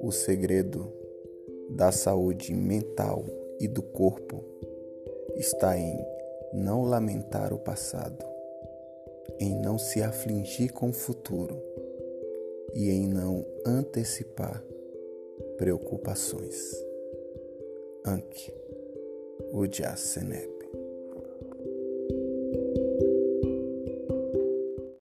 O segredo da saúde mental e do corpo está em não lamentar o passado, em não se afligir com o futuro e em não antecipar preocupações. Anki Ujjasenep